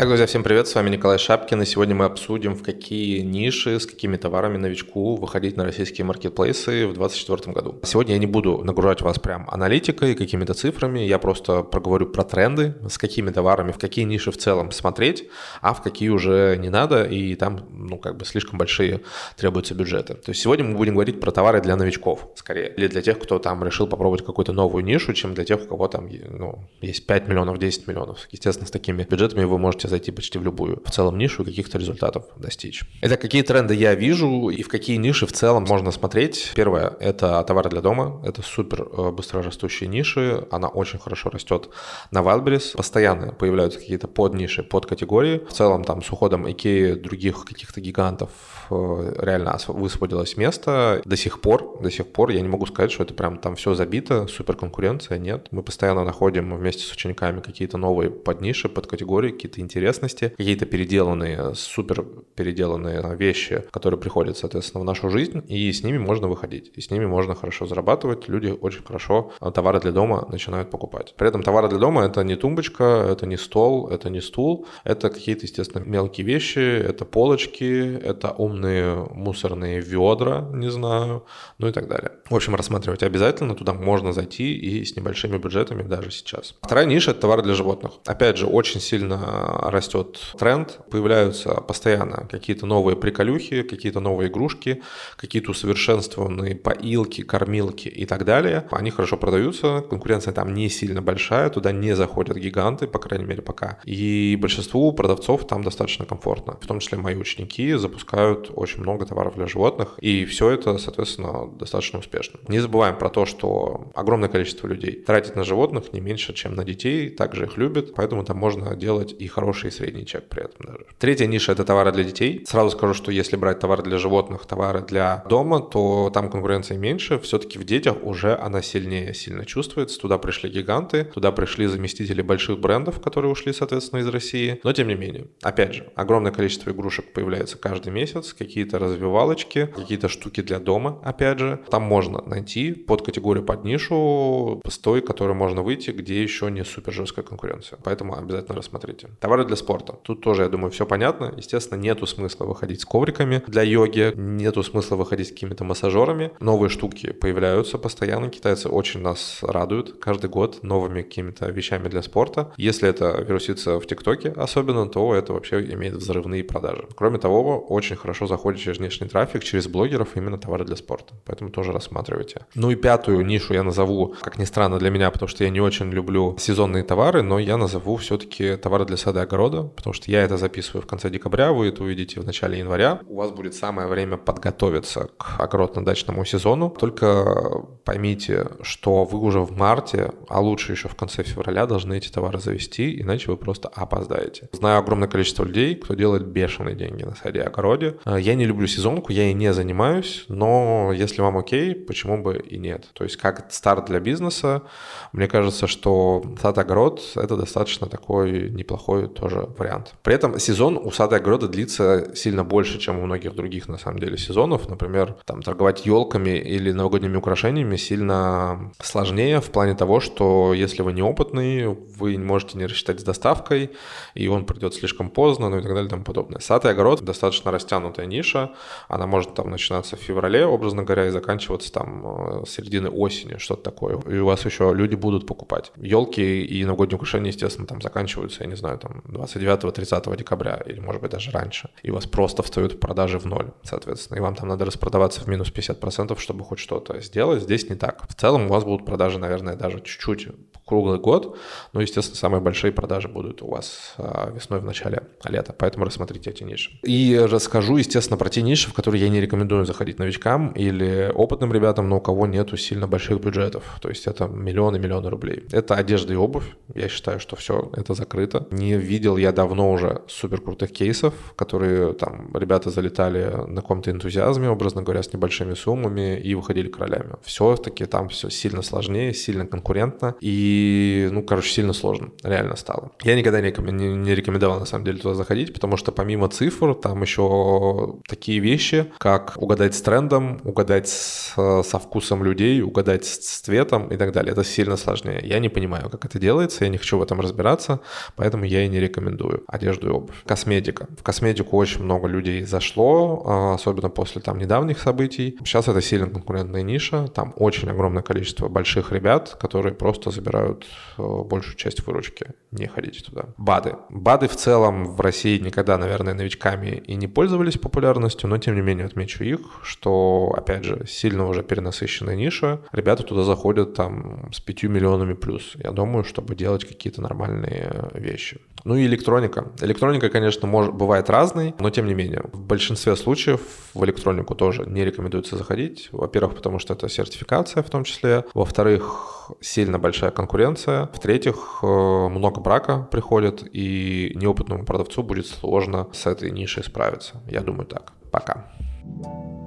Итак, друзья, всем привет, с вами Николай Шапкин, и сегодня мы обсудим, в какие ниши, с какими товарами новичку выходить на российские маркетплейсы в 2024 году. Сегодня я не буду нагружать вас прям аналитикой, какими-то цифрами, я просто проговорю про тренды, с какими товарами, в какие ниши в целом смотреть, а в какие уже не надо, и там, ну, как бы слишком большие требуются бюджеты. То есть сегодня мы будем говорить про товары для новичков, скорее, или для тех, кто там решил попробовать какую-то новую нишу, чем для тех, у кого там, ну, есть 5 миллионов, 10 миллионов. Естественно, с такими бюджетами вы можете зайти почти в любую в целом нишу и каких-то результатов достичь. Это какие тренды я вижу и в какие ниши в целом можно смотреть. Первое – это товары для дома. Это супер э, быстро растущие ниши. Она очень хорошо растет на Wildberries. Постоянно появляются какие-то подниши, подкатегории. В целом там с уходом IKEA, других каких-то гигантов э, реально высвободилось место. До сих пор, до сих пор я не могу сказать, что это прям там все забито, супер конкуренция, нет. Мы постоянно находим вместе с учениками какие-то новые подниши, подкатегории, какие-то интересности, какие-то переделанные, супер переделанные вещи, которые приходят, соответственно, в нашу жизнь, и с ними можно выходить, и с ними можно хорошо зарабатывать. Люди очень хорошо товары для дома начинают покупать. При этом товары для дома это не тумбочка, это не стол, это не стул, это какие-то, естественно, мелкие вещи, это полочки, это умные мусорные ведра, не знаю, ну и так далее. В общем, рассматривать обязательно, туда можно зайти и с небольшими бюджетами даже сейчас. Вторая ниша – это товары для животных. Опять же, очень сильно растет тренд, появляются постоянно какие-то новые приколюхи, какие-то новые игрушки, какие-то усовершенствованные поилки, кормилки и так далее. Они хорошо продаются, конкуренция там не сильно большая, туда не заходят гиганты, по крайней мере пока. И большинству продавцов там достаточно комфортно. В том числе мои ученики запускают очень много товаров для животных, и все это, соответственно, достаточно успешно. Не забываем про то, что огромное количество людей тратит на животных не меньше, чем на детей, также их любят, поэтому там можно делать и хорошие хороший средний чек при этом даже. Третья ниша – это товары для детей. Сразу скажу, что если брать товары для животных, товары для дома, то там конкуренции меньше. Все-таки в детях уже она сильнее сильно чувствуется. Туда пришли гиганты, туда пришли заместители больших брендов, которые ушли, соответственно, из России. Но тем не менее, опять же, огромное количество игрушек появляется каждый месяц, какие-то развивалочки, какие-то штуки для дома, опять же. Там можно найти под категорию, под нишу, с той, которой можно выйти, где еще не супер жесткая конкуренция. Поэтому обязательно рассмотрите. Товары товары для спорта. Тут тоже, я думаю, все понятно. Естественно, нету смысла выходить с ковриками для йоги, нету смысла выходить с какими-то массажерами. Новые штуки появляются постоянно. Китайцы очень нас радуют каждый год новыми какими-то вещами для спорта. Если это вирусится в ТикТоке особенно, то это вообще имеет взрывные продажи. Кроме того, очень хорошо заходит через внешний трафик, через блогеров именно товары для спорта. Поэтому тоже рассматривайте. Ну и пятую нишу я назову, как ни странно для меня, потому что я не очень люблю сезонные товары, но я назову все-таки товары для сада огорода, потому что я это записываю в конце декабря, вы это увидите в начале января. У вас будет самое время подготовиться к огородно-дачному сезону. Только поймите, что вы уже в марте, а лучше еще в конце февраля должны эти товары завести, иначе вы просто опоздаете. Знаю огромное количество людей, кто делает бешеные деньги на саде и огороде. Э, я не люблю сезонку, я и не занимаюсь, но если вам окей, почему бы и нет? То есть как старт для бизнеса, мне кажется, что сад-огород — это достаточно такой неплохой тоже вариант. При этом сезон у сада и огорода длится сильно больше, чем у многих других, на самом деле, сезонов. Например, там торговать елками или новогодними украшениями сильно сложнее в плане того, что если вы неопытный, вы можете не рассчитать с доставкой, и он придет слишком поздно, ну и так далее и тому подобное. Сад и огород достаточно растянутая ниша, она может там начинаться в феврале, образно говоря, и заканчиваться там э, середины осени, что-то такое. И у вас еще люди будут покупать. Елки и новогодние украшения, естественно, там заканчиваются, я не знаю, там 29-30 декабря, или может быть даже раньше, и у вас просто встают продажи в ноль, соответственно, и вам там надо распродаваться в минус 50%, чтобы хоть что-то сделать. Здесь не так. В целом у вас будут продажи, наверное, даже чуть-чуть круглый год, но, естественно, самые большие продажи будут у вас а, весной в начале лета, поэтому рассмотрите эти ниши. И расскажу, естественно, про те ниши, в которые я не рекомендую заходить новичкам или опытным ребятам, но у кого нету сильно больших бюджетов, то есть это миллионы-миллионы рублей. Это одежда и обувь, я считаю, что все это закрыто. Не видел я давно уже супер крутых кейсов, которые там ребята залетали на каком-то энтузиазме, образно говоря, с небольшими суммами и выходили королями. Все-таки там все сильно сложнее, сильно конкурентно, и Ну, короче, сильно сложно, реально стало. Я никогда не, не рекомендовал, на самом деле, туда заходить, потому что помимо цифр, там еще такие вещи, как угадать с трендом, угадать с, со вкусом людей, угадать с цветом и так далее. Это сильно сложнее. Я не понимаю, как это делается, я не хочу в этом разбираться, поэтому я и не рекомендую одежду и обувь. Косметика. В косметику очень много людей зашло, а, особенно после там недавних событий. Сейчас это сильно конкурентная ниша, там очень огромное количество больших ребят, которые просто забирают э, большую часть выручки. Не ходите туда. БАДы. БАДы в целом в России никогда, наверное, новичками и не пользовались популярностью, но тем не менее отмечу их, что, опять же, сильно уже перенасыщенная ниша. Ребята туда заходят там с 5 миллионами плюс. Я думаю, чтобы делать какие-то нормальные вещи. Ну и электроника. Электроника, конечно, может, бывает разной, но тем не менее. В большинстве случаев в электронику тоже не рекомендуется заходить. Во-первых, потому что это сертификация в том числе. Во-вторых, сильно большая конкуренция. В-третьих, э, много брака приходит, и неопытному продавцу будет сложно с этой нишей справиться. Я думаю так. Пока. thank you